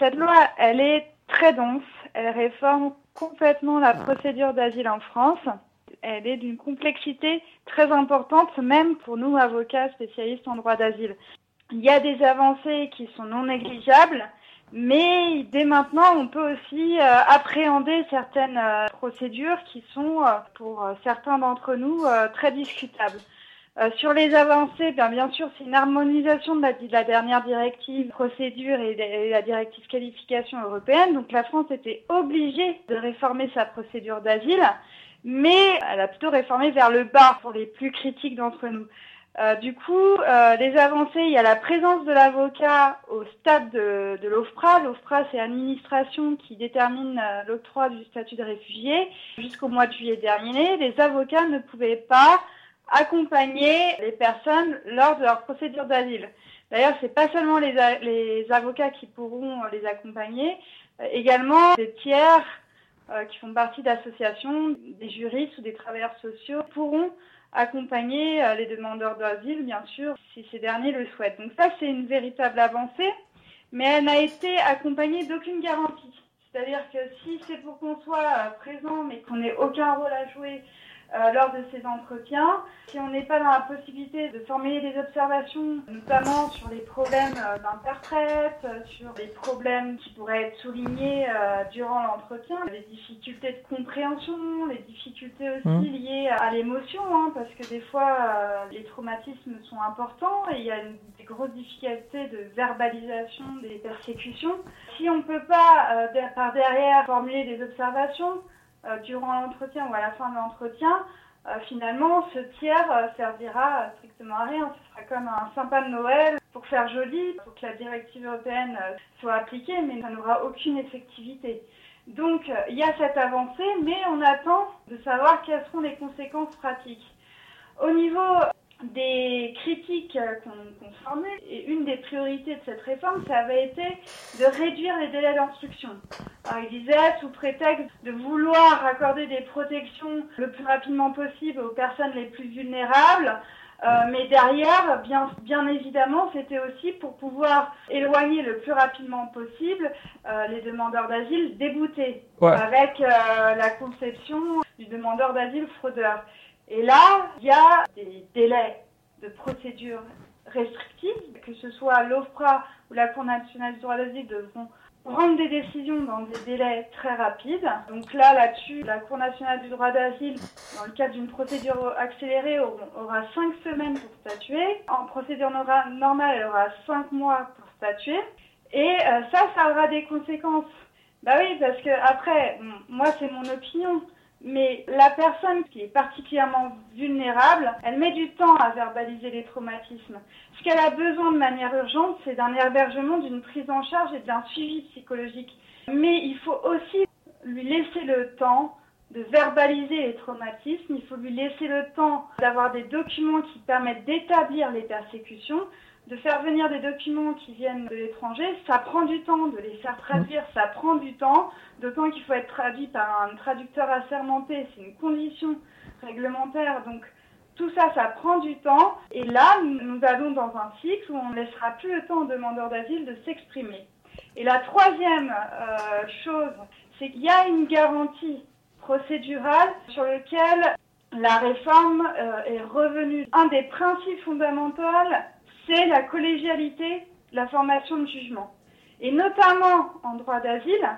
cette loi, elle est très dense. Elle réforme complètement la procédure d'asile en France. Elle est d'une complexité très importante, même pour nous, avocats spécialistes en droit d'asile. Il y a des avancées qui sont non négligeables, mais dès maintenant, on peut aussi euh, appréhender certaines euh, procédures qui sont, euh, pour certains d'entre nous, très discutables. Sur les avancées, bien, bien sûr, c'est une harmonisation de la, de la, dernière directive procédure et la directive qualification européenne. Donc la France était obligée de réformer sa procédure d'asile, mais elle a plutôt réformé vers le bas pour les plus critiques d'entre nous. Euh, du coup, euh, les avancées, il y a la présence de l'avocat au stade de, de l'OFPRA. L'OFPRA, c'est l'administration qui détermine euh, l'octroi du statut de réfugié. Jusqu'au mois de juillet dernier, les avocats ne pouvaient pas accompagner les personnes lors de leur procédure d'asile. D'ailleurs, c'est pas seulement les, avocats qui pourront les accompagner, également des tiers qui font partie d'associations, des juristes ou des travailleurs sociaux pourront accompagner euh, les demandeurs d'asile, bien sûr, si ces derniers le souhaitent. Donc ça, c'est une véritable avancée, mais elle n'a été accompagnée d'aucune garantie. C'est-à-dire que si c'est pour qu'on soit euh, présent, mais qu'on n'ait aucun rôle à jouer euh, lors de ces entretiens. Si on n'est pas dans la possibilité de formuler des observations, notamment sur les problèmes euh, d'interprète, euh, sur les problèmes qui pourraient être soulignés durant l'entretien, les difficultés de compréhension, les difficultés aussi mmh. liées à l'émotion, hein, parce que des fois les traumatismes sont importants et il y a une, des grosses difficultés de verbalisation des persécutions. Si on ne peut pas par derrière formuler des observations, euh, durant l'entretien ou à la fin de l'entretien, euh, finalement, ce tiers euh, servira strictement à rien. Ce sera comme un sympa de Noël pour faire joli, pour que la directive européenne soit appliquée, mais ça n'aura aucune effectivité. Donc, il y a cette avancée, mais on attend de savoir quelles seront les conséquences pratiques. Au niveau des critiques qu'on formule, et une des priorités de cette réforme, ça avait été de réduire les délais d'instruction. Il disait, sous prétexte de vouloir accorder des protections le plus rapidement possible aux personnes les plus vulnérables, euh, mais derrière, bien, bien évidemment, c'était aussi pour pouvoir éloigner le plus rapidement possible euh, les demandeurs d'asile déboutés, avec euh, la conception du demandeur d'asile fraudeur. Et là, il y a des délais de procédure restrictifs, que ce soit l'OFPRA ou la Cour nationale du droit d'asile devront prendre des décisions dans des délais très rapides. Donc là, là-dessus, la Cour nationale du droit d'asile, dans le cadre d'une procédure accélérée, aura cinq semaines pour statuer. En procédure normale, elle aura cinq mois pour statuer. Et euh, ça, ça aura des conséquences. Bah oui, parce que après, moi, c'est mon opinion. Mais la personne qui est particulièrement vulnérable, elle met du temps à verbaliser les traumatismes. Ce qu'elle a besoin de manière urgente, c'est d'un hébergement, d'une prise en charge et d'un suivi psychologique. Mais il faut aussi lui laisser le temps de verbaliser les traumatismes, il faut lui laisser le temps d'avoir des documents qui permettent d'établir les persécutions, de faire venir des documents qui viennent de l'étranger, ça prend du temps de les faire traduire, ça prend du temps, d'autant qu'il faut être traduit par un traducteur assermenté, c'est une condition réglementaire, donc tout ça, ça prend du temps, et là, nous allons dans un cycle où on ne laissera plus le temps aux demandeurs d'asile de s'exprimer. Et la troisième euh, chose, c'est qu'il y a une garantie procédurale sur laquelle la réforme euh, est revenue. Un des principes fondamentaux, c'est la collégialité, la formation de jugement. Et notamment en droit d'asile,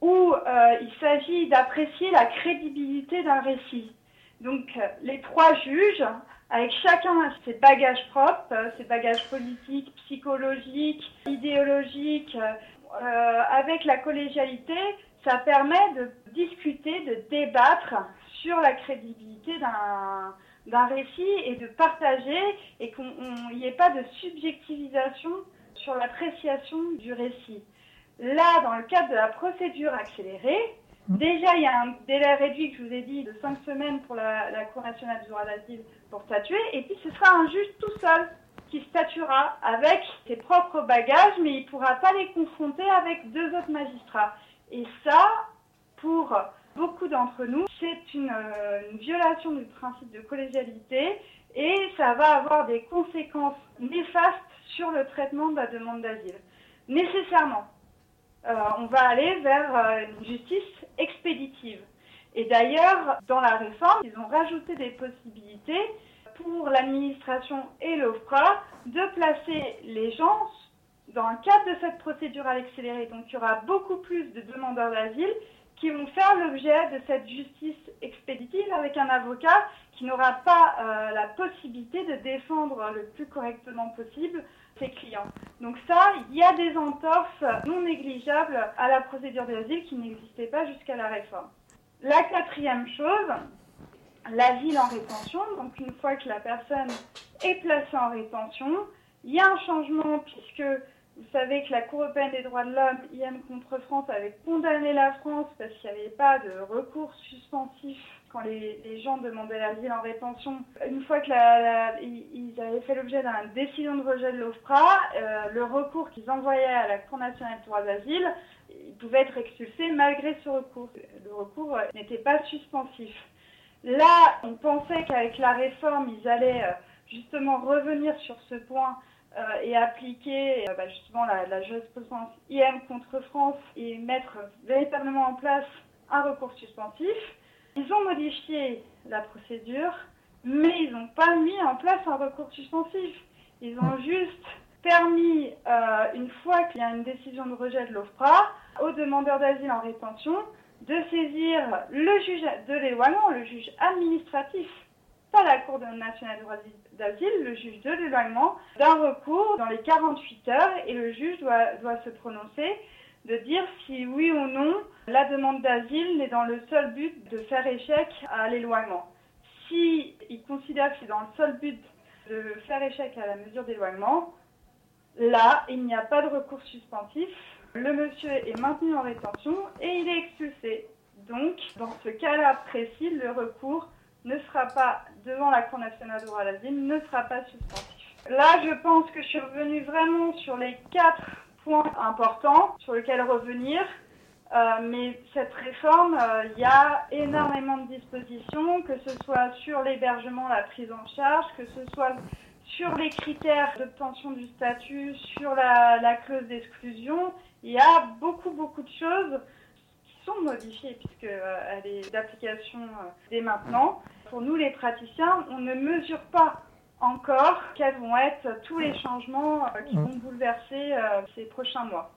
où euh, il s'agit d'apprécier la crédibilité d'un récit. Donc les trois juges, avec chacun ses bagages propres, euh, ses bagages politiques, psychologiques, idéologiques, euh, avec la collégialité, ça permet de discuter, de débattre sur la crédibilité d'un d'un récit et de partager et qu'il n'y ait pas de subjectivisation sur l'appréciation du récit. Là, dans le cadre de la procédure accélérée, mmh. déjà il y a un délai réduit que je vous ai dit de 5 semaines pour la, Cour nationale du droit d'asile pour statuer, et puis ce sera un juge tout seul qui statuera avec ses propres bagages, mais il ne pourra pas les confronter avec deux autres magistrats. Et ça, pour beaucoup d'entre nous, c'est une, euh, une, violation du principe de collégialité et ça va avoir des conséquences néfastes sur le traitement de la demande d'asile. Nécessairement. on va aller vers une justice expéditive. Et d'ailleurs, dans la réforme, ils ont rajouté des possibilités pour l'administration et l'OFPRA de placer les gens dans le cadre de cette procédure accélérée. Donc il y aura beaucoup plus de demandeurs d'asile qui vont faire l'objet de cette justice expéditive avec un avocat qui n'aura pas euh, la possibilité de défendre le plus correctement possible ses clients. Donc ça, il y a des entorses non négligeables à la procédure d'asile qui n'existaient pas jusqu'à la réforme. La quatrième chose, l'asile en rétention. Donc une fois que la personne est placée en rétention, il y a un changement puisque vous savez que la Cour européenne des droits de l'homme, IM contre France, avait condamné la France parce qu'il n'y avait pas de recours suspensif quand les, gens demandaient l'asile en rétention. Une fois qu'ils avaient fait l'objet d'une décision de rejet de l'OFPRA, euh, le recours qu'ils envoyaient à la Cour nationale des droits d'asile, il pouvait être expulsé malgré ce recours. Le recours n'était pas suspensif. Là, on pensait qu'avec la réforme, ils allaient euh, justement revenir sur ce point et appliquer euh, bah, justement la, la jurisprudence IM contre France et mettre véritablement en place un recours suspensif. Ils ont modifié la procédure, mais ils n'ont pas mis en place un recours suspensif. Ils ont juste permis, une fois qu'il y a une décision de rejet de l'OFPRA, aux demandeurs d'asile en rétention de saisir le juge de l'éloignement, le juge administratif, pas la Cour nationale d'asile, le juge de l'éloignement, d'un recours dans les 48 heures et le juge doit, doit se prononcer de dire si oui ou non la demande d'asile est dans le seul but de faire échec à l'éloignement. Si il considère que c'est dans le seul but de faire échec à la mesure d'éloignement, là, il n'y a pas de recours suspensif le monsieur est maintenu en rétention et il est expulsé. Donc, dans ce cas-là précis, le recours ne sera pas devant la Cour nationale de droit à ne sera pas suspensif. Là, je pense que je suis revenue vraiment sur les quatre points importants sur lesquels revenir. Euh, mais cette réforme, euh, il y a énormément de dispositions, que ce soit sur l'hébergement, la prise en charge, que ce soit sur les critères d'obtention du statut, sur la clause d'exclusion, il y a beaucoup, beaucoup de choses modifiées puisqu'elle euh, est d'application euh, dès maintenant. Pour nous, les praticiens, on ne mesure pas encore quels vont être tous les changements euh, qui mmh. vont bouleverser ces prochains mois.